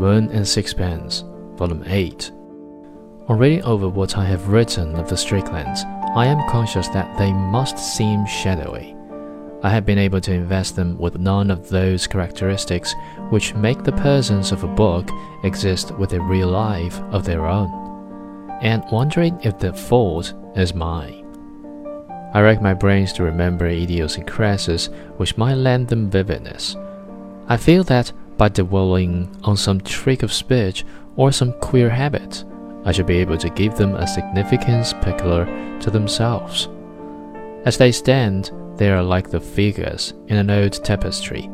The Moon and Sixpence, Volume 8. On reading over what I have written of the Stricklands, I am conscious that they must seem shadowy. I have been able to invest them with none of those characteristics which make the persons of a book exist with a real life of their own, and wondering if the fault is mine. I rack my brains to remember idiosyncrasies which might lend them vividness. I feel that by dwelling on some trick of speech or some queer habit, I should be able to give them a significance peculiar to themselves. As they stand, they are like the figures in an old tapestry.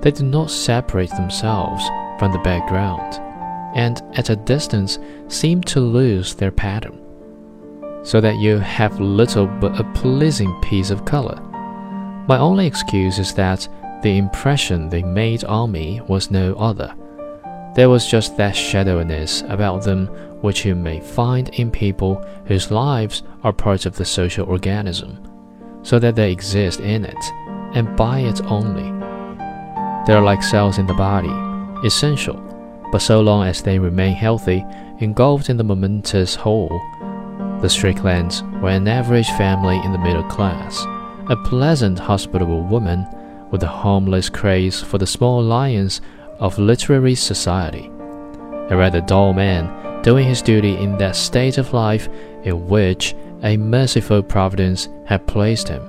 They do not separate themselves from the background, and at a distance seem to lose their pattern, so that you have little but a pleasing piece of color. My only excuse is that the impression they made on me was no other. There was just that shadowiness about them which you may find in people whose lives are parts of the social organism, so that they exist in it, and by it only. They are like cells in the body, essential, but so long as they remain healthy, engulfed in the momentous whole. The Stricklands were an average family in the middle class, a pleasant, hospitable woman with a harmless craze for the small lions of literary society, a rather dull man doing his duty in that state of life in which a merciful providence had placed him.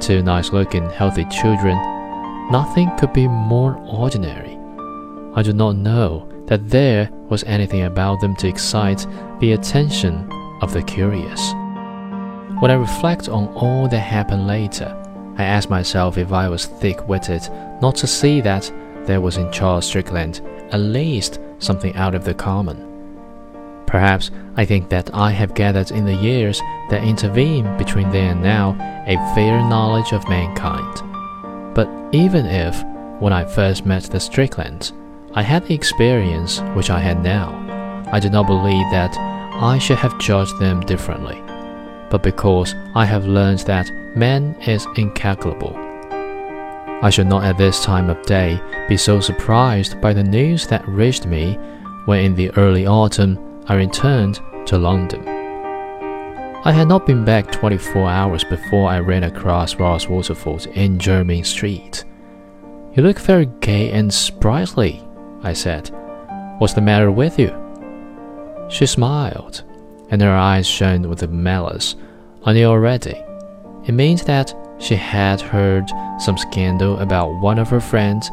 Two nice looking, healthy children. Nothing could be more ordinary. I do not know that there was anything about them to excite the attention of the curious. When I reflect on all that happened later, I ask myself if I was thick witted not to see that there was in Charles Strickland at least something out of the common. Perhaps I think that I have gathered in the years that intervene between then and now a fair knowledge of mankind. But even if, when I first met the Stricklands, I had the experience which I had now, I do not believe that I should have judged them differently. But because I have learned that man is incalculable. I should not at this time of day be so surprised by the news that reached me when in the early autumn I returned to London. I had not been back 24 hours before I ran across Rose Waterford in Jermyn Street. You look very gay and sprightly, I said. What's the matter with you? She smiled, and her eyes shone with malice I knew already. It means that she had heard some scandal about one of her friends,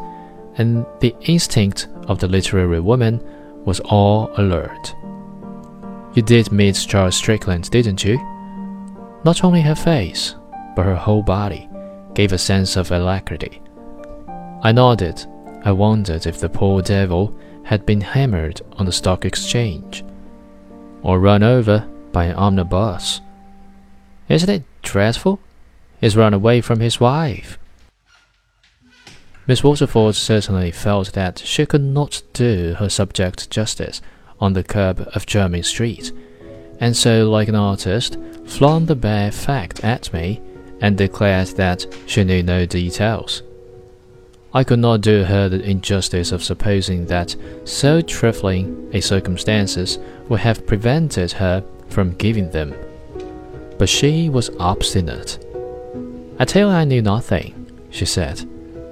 and the instinct of the literary woman was all alert. You did meet Charles Strickland, didn't you? Not only her face, but her whole body gave a sense of alacrity. I nodded. I wondered if the poor devil had been hammered on the stock exchange, or run over by an omnibus. Isn't it dreadful? He's run away from his wife. Miss Waterford certainly felt that she could not do her subject justice on the curb of Jermyn Street, and so, like an artist, flung the bare fact at me and declared that she knew no details. I could not do her the injustice of supposing that so trifling a circumstances would have prevented her from giving them but she was obstinate. I tell her I knew nothing, she said,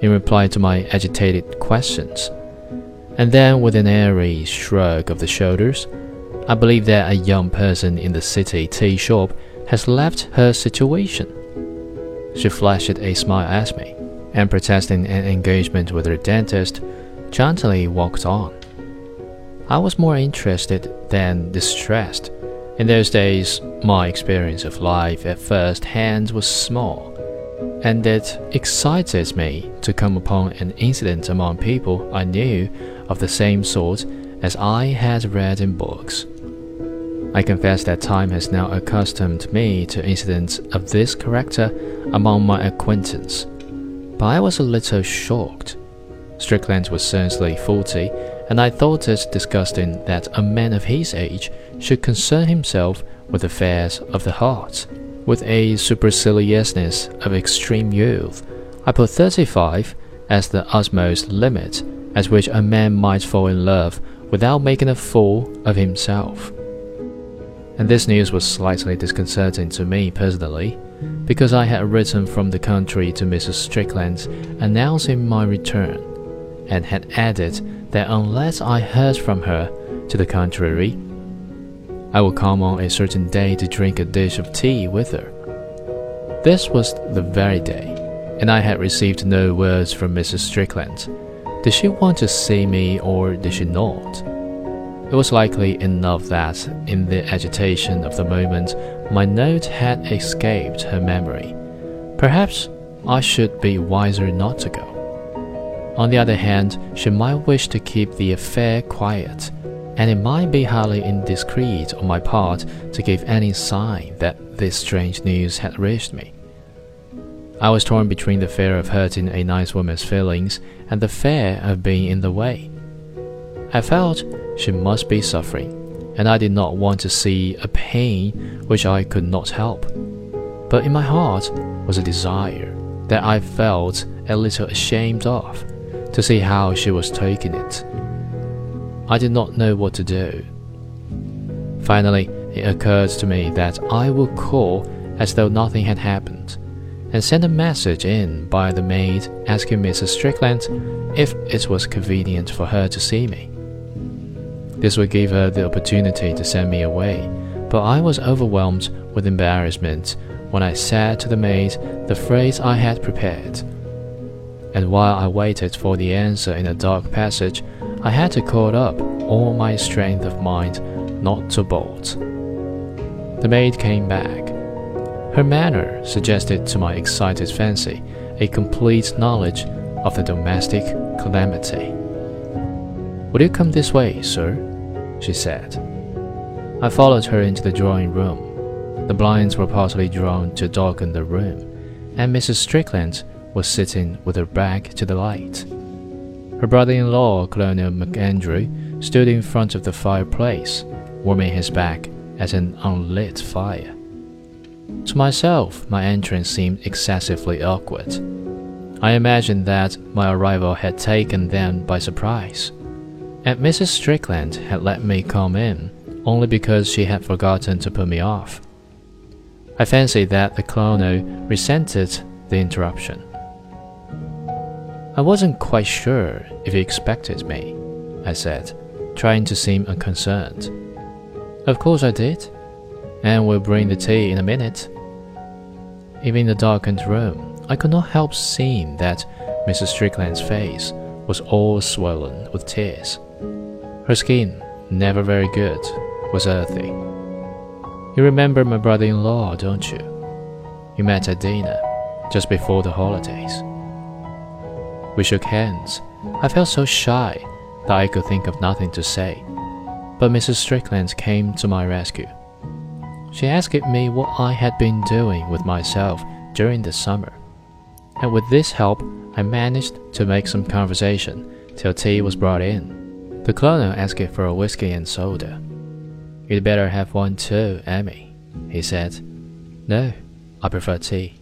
in reply to my agitated questions. And then, with an airy shrug of the shoulders, I believe that a young person in the city tea shop has left her situation. She flashed a smile at me, and protesting an engagement with her dentist, gently walked on. I was more interested than distressed in those days, my experience of life at first hand was small, and it excited me to come upon an incident among people I knew of the same sort as I had read in books. I confess that time has now accustomed me to incidents of this character among my acquaintance, but I was a little shocked. Strickland was certainly forty, and I thought it disgusting that a man of his age should concern himself with affairs of the heart. With a superciliousness of extreme youth, I put 35 as the utmost limit at which a man might fall in love without making a fool of himself. And this news was slightly disconcerting to me personally, because I had written from the country to Mrs. Strickland announcing my return, and had added that unless I heard from her to the contrary, I would come on a certain day to drink a dish of tea with her. This was the very day, and I had received no words from Mrs. Strickland. Did she want to see me or did she not? It was likely enough that, in the agitation of the moment, my note had escaped her memory. Perhaps I should be wiser not to go. On the other hand, she might wish to keep the affair quiet, and it might be highly indiscreet on my part to give any sign that this strange news had reached me. I was torn between the fear of hurting a nice woman's feelings and the fear of being in the way. I felt she must be suffering, and I did not want to see a pain which I could not help. But in my heart was a desire that I felt a little ashamed of to see how she was taking it. I did not know what to do. Finally, it occurred to me that I would call as though nothing had happened and sent a message in by the maid asking Mrs. Strickland if it was convenient for her to see me. This would give her the opportunity to send me away, but I was overwhelmed with embarrassment when I said to the maid the phrase I had prepared. And while I waited for the answer in a dark passage, I had to call up all my strength of mind not to bolt. The maid came back her manner suggested to my excited fancy a complete knowledge of the domestic calamity. Will you come this way, sir? she said. I followed her into the drawing room. The blinds were partly drawn to darken the room, and Mrs. Strickland was sitting with her back to the light. Her brother in law, Colonel MacAndrew, stood in front of the fireplace, warming his back at an unlit fire. To myself, my entrance seemed excessively awkward. I imagined that my arrival had taken them by surprise, and Mrs. Strickland had let me come in only because she had forgotten to put me off. I fancied that the colonel resented the interruption. I wasn't quite sure if he expected me, I said, trying to seem unconcerned. Of course I did and will bring the tea in a minute. Even in the darkened room, I could not help seeing that Mrs. Strickland's face was all swollen with tears. Her skin, never very good, was earthy. You remember my brother in law, don't you? You met at dinner, just before the holidays. We shook hands. I felt so shy that I could think of nothing to say. But Mrs. Strickland came to my rescue. She asked me what I had been doing with myself during the summer, and with this help, I managed to make some conversation till tea was brought in. The colonel asked for a whiskey and soda. You'd better have one too, Emmy, he said. No, I prefer tea.